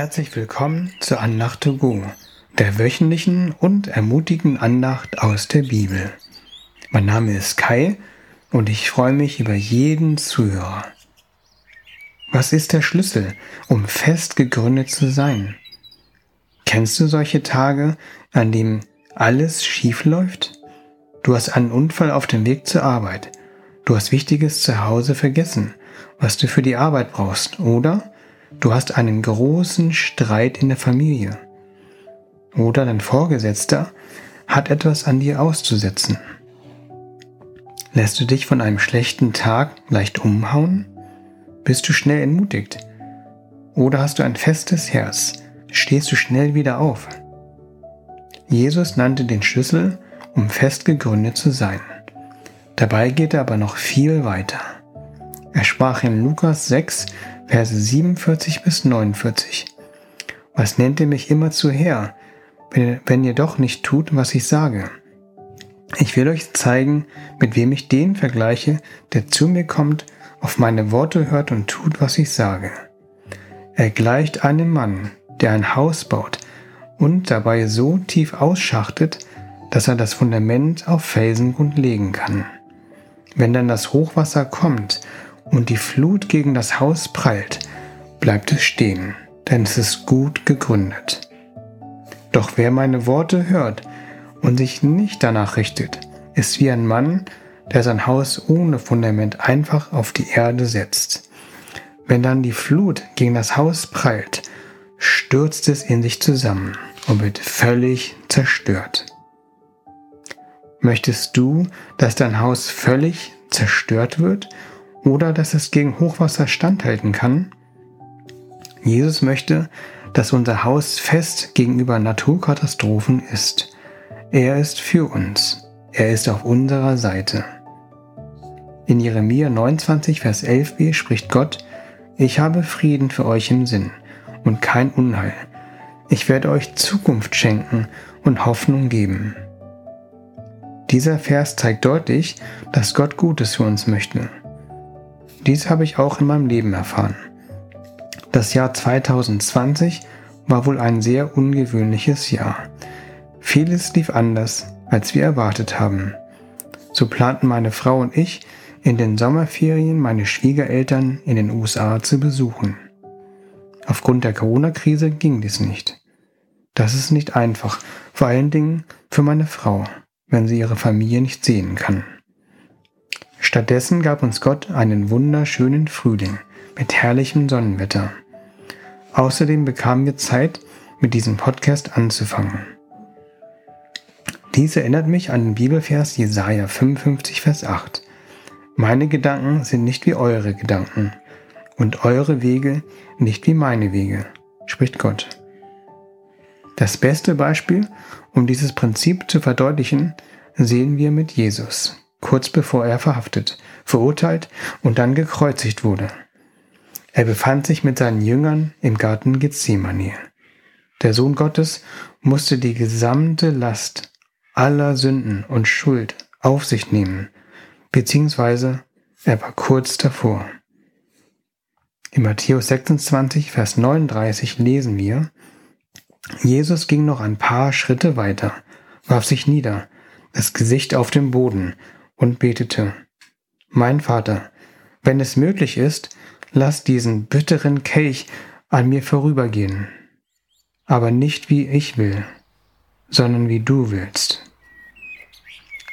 Herzlich willkommen zur Andacht to go, der wöchentlichen und ermutigenden Andacht aus der Bibel. Mein Name ist Kai und ich freue mich über jeden Zuhörer. Was ist der Schlüssel, um fest gegründet zu sein? Kennst du solche Tage, an denen alles schief läuft? Du hast einen Unfall auf dem Weg zur Arbeit. Du hast Wichtiges zu Hause vergessen, was du für die Arbeit brauchst, oder Du hast einen großen Streit in der Familie. Oder dein Vorgesetzter hat etwas an dir auszusetzen. Lässt du dich von einem schlechten Tag leicht umhauen? Bist du schnell entmutigt? Oder hast du ein festes Herz? Stehst du schnell wieder auf? Jesus nannte den Schlüssel, um fest gegründet zu sein. Dabei geht er aber noch viel weiter. Er sprach in Lukas 6, Verse 47 bis 49. Was nennt ihr mich immer zu her, wenn, wenn ihr doch nicht tut, was ich sage? Ich will euch zeigen, mit wem ich den vergleiche, der zu mir kommt, auf meine Worte hört und tut, was ich sage. Er gleicht einem Mann, der ein Haus baut und dabei so tief ausschachtet, dass er das Fundament auf Felsengrund legen kann. Wenn dann das Hochwasser kommt und die Flut gegen das Haus prallt, bleibt es stehen, denn es ist gut gegründet. Doch wer meine Worte hört und sich nicht danach richtet, ist wie ein Mann, der sein Haus ohne Fundament einfach auf die Erde setzt. Wenn dann die Flut gegen das Haus prallt, stürzt es in sich zusammen und wird völlig zerstört. Möchtest du, dass dein Haus völlig zerstört wird oder dass es gegen Hochwasser standhalten kann. Jesus möchte, dass unser Haus fest gegenüber Naturkatastrophen ist. Er ist für uns. Er ist auf unserer Seite. In Jeremia 29, Vers 11b spricht Gott, ich habe Frieden für euch im Sinn und kein Unheil. Ich werde euch Zukunft schenken und Hoffnung geben. Dieser Vers zeigt deutlich, dass Gott Gutes für uns möchte. Dies habe ich auch in meinem Leben erfahren. Das Jahr 2020 war wohl ein sehr ungewöhnliches Jahr. Vieles lief anders, als wir erwartet haben. So planten meine Frau und ich, in den Sommerferien meine Schwiegereltern in den USA zu besuchen. Aufgrund der Corona-Krise ging dies nicht. Das ist nicht einfach, vor allen Dingen für meine Frau, wenn sie ihre Familie nicht sehen kann. Stattdessen gab uns Gott einen wunderschönen Frühling mit herrlichem Sonnenwetter. Außerdem bekamen wir Zeit, mit diesem Podcast anzufangen. Dies erinnert mich an den Bibelvers Jesaja 55, Vers 8. Meine Gedanken sind nicht wie eure Gedanken und eure Wege nicht wie meine Wege, spricht Gott. Das beste Beispiel, um dieses Prinzip zu verdeutlichen, sehen wir mit Jesus kurz bevor er verhaftet, verurteilt und dann gekreuzigt wurde. Er befand sich mit seinen Jüngern im Garten Gethsemane. Der Sohn Gottes musste die gesamte Last aller Sünden und Schuld auf sich nehmen, beziehungsweise er war kurz davor. In Matthäus 26, Vers 39 lesen wir, Jesus ging noch ein paar Schritte weiter, warf sich nieder, das Gesicht auf den Boden und betete, Mein Vater, wenn es möglich ist, lass diesen bitteren Kelch an mir vorübergehen, aber nicht wie ich will, sondern wie du willst.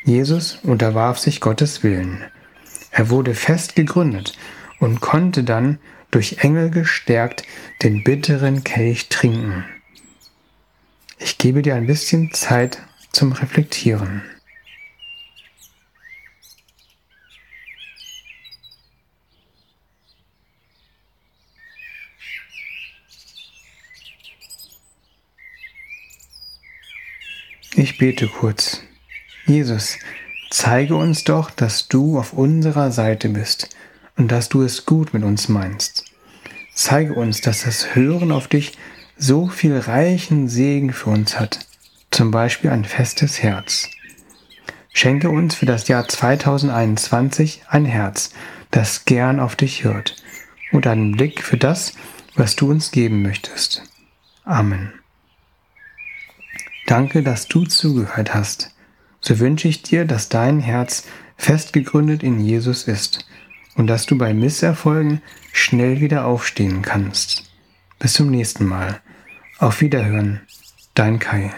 Jesus unterwarf sich Gottes Willen. Er wurde fest gegründet und konnte dann durch Engel gestärkt den bitteren Kelch trinken. Ich gebe dir ein bisschen Zeit zum Reflektieren. Ich bete kurz. Jesus, zeige uns doch, dass du auf unserer Seite bist und dass du es gut mit uns meinst. Zeige uns, dass das Hören auf dich so viel reichen Segen für uns hat, zum Beispiel ein festes Herz. Schenke uns für das Jahr 2021 ein Herz, das gern auf dich hört und einen Blick für das, was du uns geben möchtest. Amen. Danke, dass du zugehört hast. So wünsche ich dir, dass dein Herz fest gegründet in Jesus ist und dass du bei Misserfolgen schnell wieder aufstehen kannst. Bis zum nächsten Mal. Auf Wiederhören. Dein Kai.